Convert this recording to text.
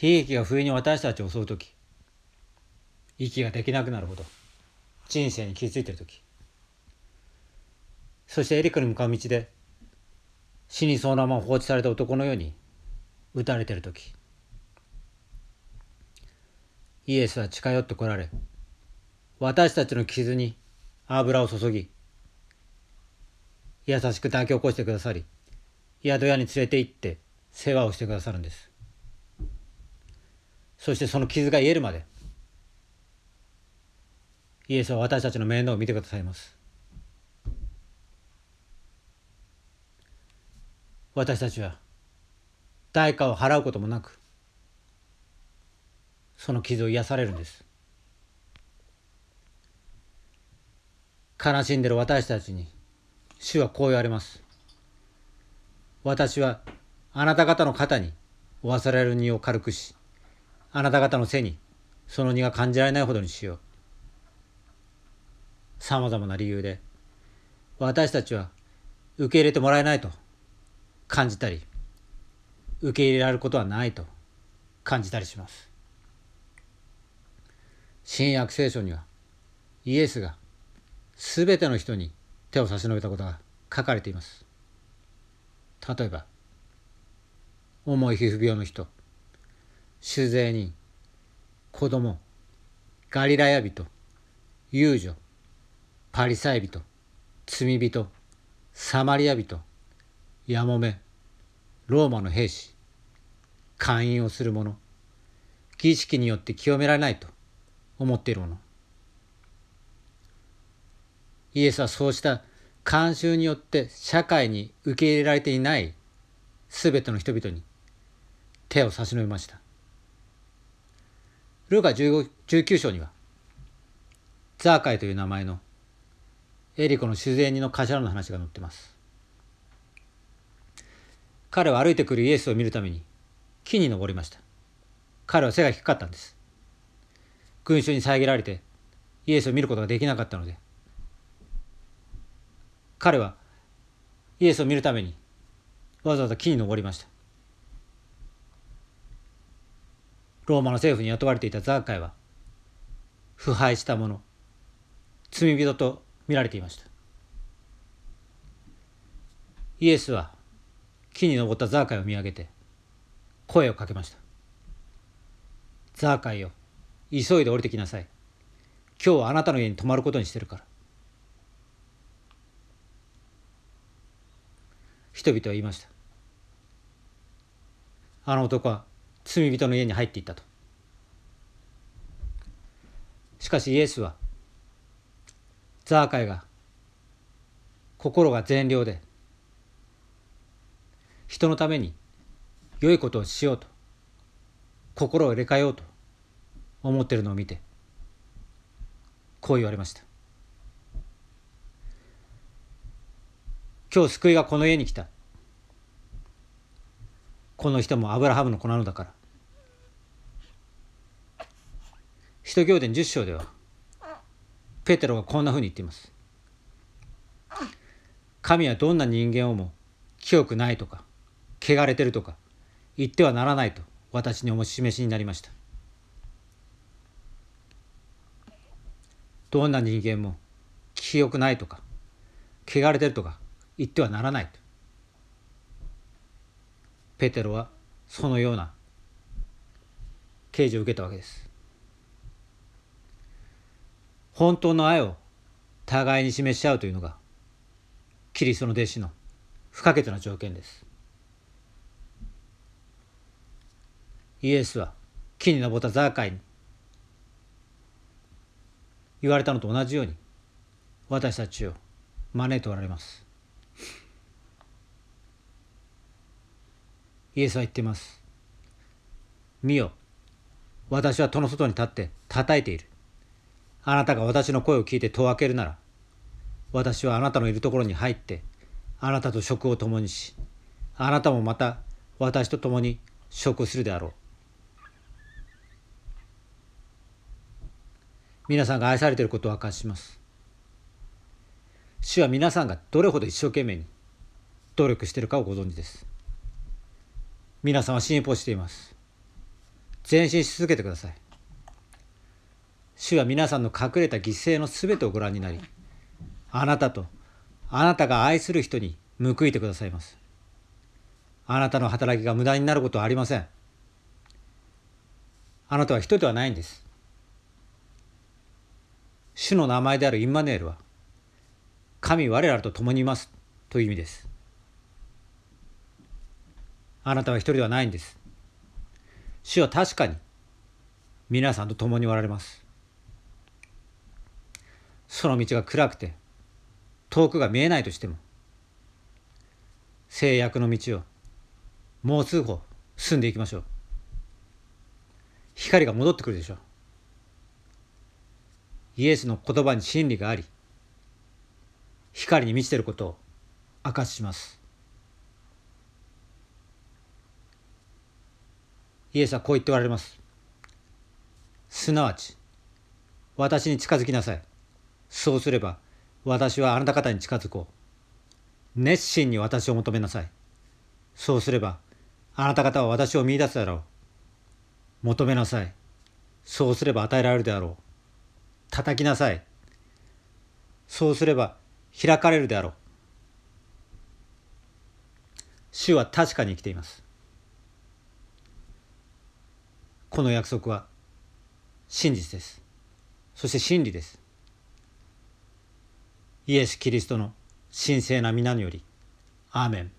悲劇が不意に私たちを襲う時息ができなくなるほど人生に気づいている時。そしてエリックに向かう道で死にそうなまま放置された男のように撃たれている時。イエスは近寄ってこられ私たちの傷に油を注ぎ優しく抱き起こしてくださり宿屋に連れて行って世話をしてくださるんです。そしてその傷が癒えるまで。イエスは私たちの面倒を見てくださいます。私たちは代価を払うこともなくその傷を癒されるんです。悲しんでる私たちに主はこう言われます。私はあなた方の肩に負わされる荷を軽くしあなた方の背にその荷が感じられないほどにしよう。さまざまな理由で私たちは受け入れてもらえないと感じたり受け入れられることはないと感じたりします。新約聖書にはイエスが全ての人に手を差し伸べたことが書かれています。例えば重い皮膚病の人酒税人子供ガリラヤ人遊女パリサイ人罪人サマリア人やもめローマの兵士勧誘をする者儀式によって清められないと思っている者。イエスはそうした慣習によって社会に受け入れられていない全ての人々に手を差し伸べました。ルーカ19章にはザーカイという名前のエリコの主税人の頭の話が載ってます。彼は歩いてくるイエスを見るために木に登りました。彼は背が低かったんです。群衆に遮られてイエスを見ることができなかったので彼はイエスを見るためにわざわざ木に登りました。ローマの政府に雇われていたザーカイは腐敗した者罪人と見られていました。イエスは木に登ったザーカイを見上げて声をかけました。ザーカイよ急いで降りてきなさい。今日はあなたの家に泊まることにしてるから。人々は言いました。あの男は罪人の家に入っていったとしかしイエスはザーカイが心が善良で人のために良いことをしようと心を入れ替えようと思ってるのを見てこう言われました今日救いがこの家に来た。この人もアブラハムの子なのだから。使徒行伝10章では、ペテロがこんなふうに言っています。神はどんな人間をも清くないとか、汚れてるとか、言ってはならないと私にお示しになりました。どんな人間も清くないとか、汚れてるとか、言ってはならないとペテロはそのような刑示を受けたわけです。本当の愛を互いに示し合うというのがキリストの弟子の不可欠な条件です。イエスは木に登ったザーカイに言われたのと同じように私たちを招いておられます。イエスは言ってます。見よ、私は戸の外に立って叩いている。あなたが私の声を聞いて戸を開けるなら、私はあなたのいるところに入って、あなたと食を共にし、あなたもまた私と共に食するであろう。皆さんが愛されていることを明かします。主は皆さんがどれほど一生懸命に努力しているかをご存知です。皆さんは進歩しています。前進し続けてください。主は皆さんの隠れた犠牲のすべてをご覧になりあなたとあなたが愛する人に報いてくださいます。あなたの働きが無駄になることはありません。あなたは人ではないんです。主の名前であるインマネールは神我らと共にいますという意味です。あなたは一人ではないんです。主は確かに皆さんと共におられます。その道が暗くて遠くが見えないとしても制約の道をもう数歩進んでいきましょう。光が戻ってくるでしょう。イエスの言葉に真理があり光に満ちていることを証しします。イエスはこう言っておられます。すなわち私に近づきなさい。そうすれば私はあなた方に近づこう。熱心に私を求めなさい。そうすればあなた方は私を見いだすだろう。求めなさい。そうすれば与えられるであろう。叩きなさい。そうすれば開かれるであろう。主は確かに生きています。この約束は。真実です。そして真理です。イエス・キリストの神聖な皆により。アーメン。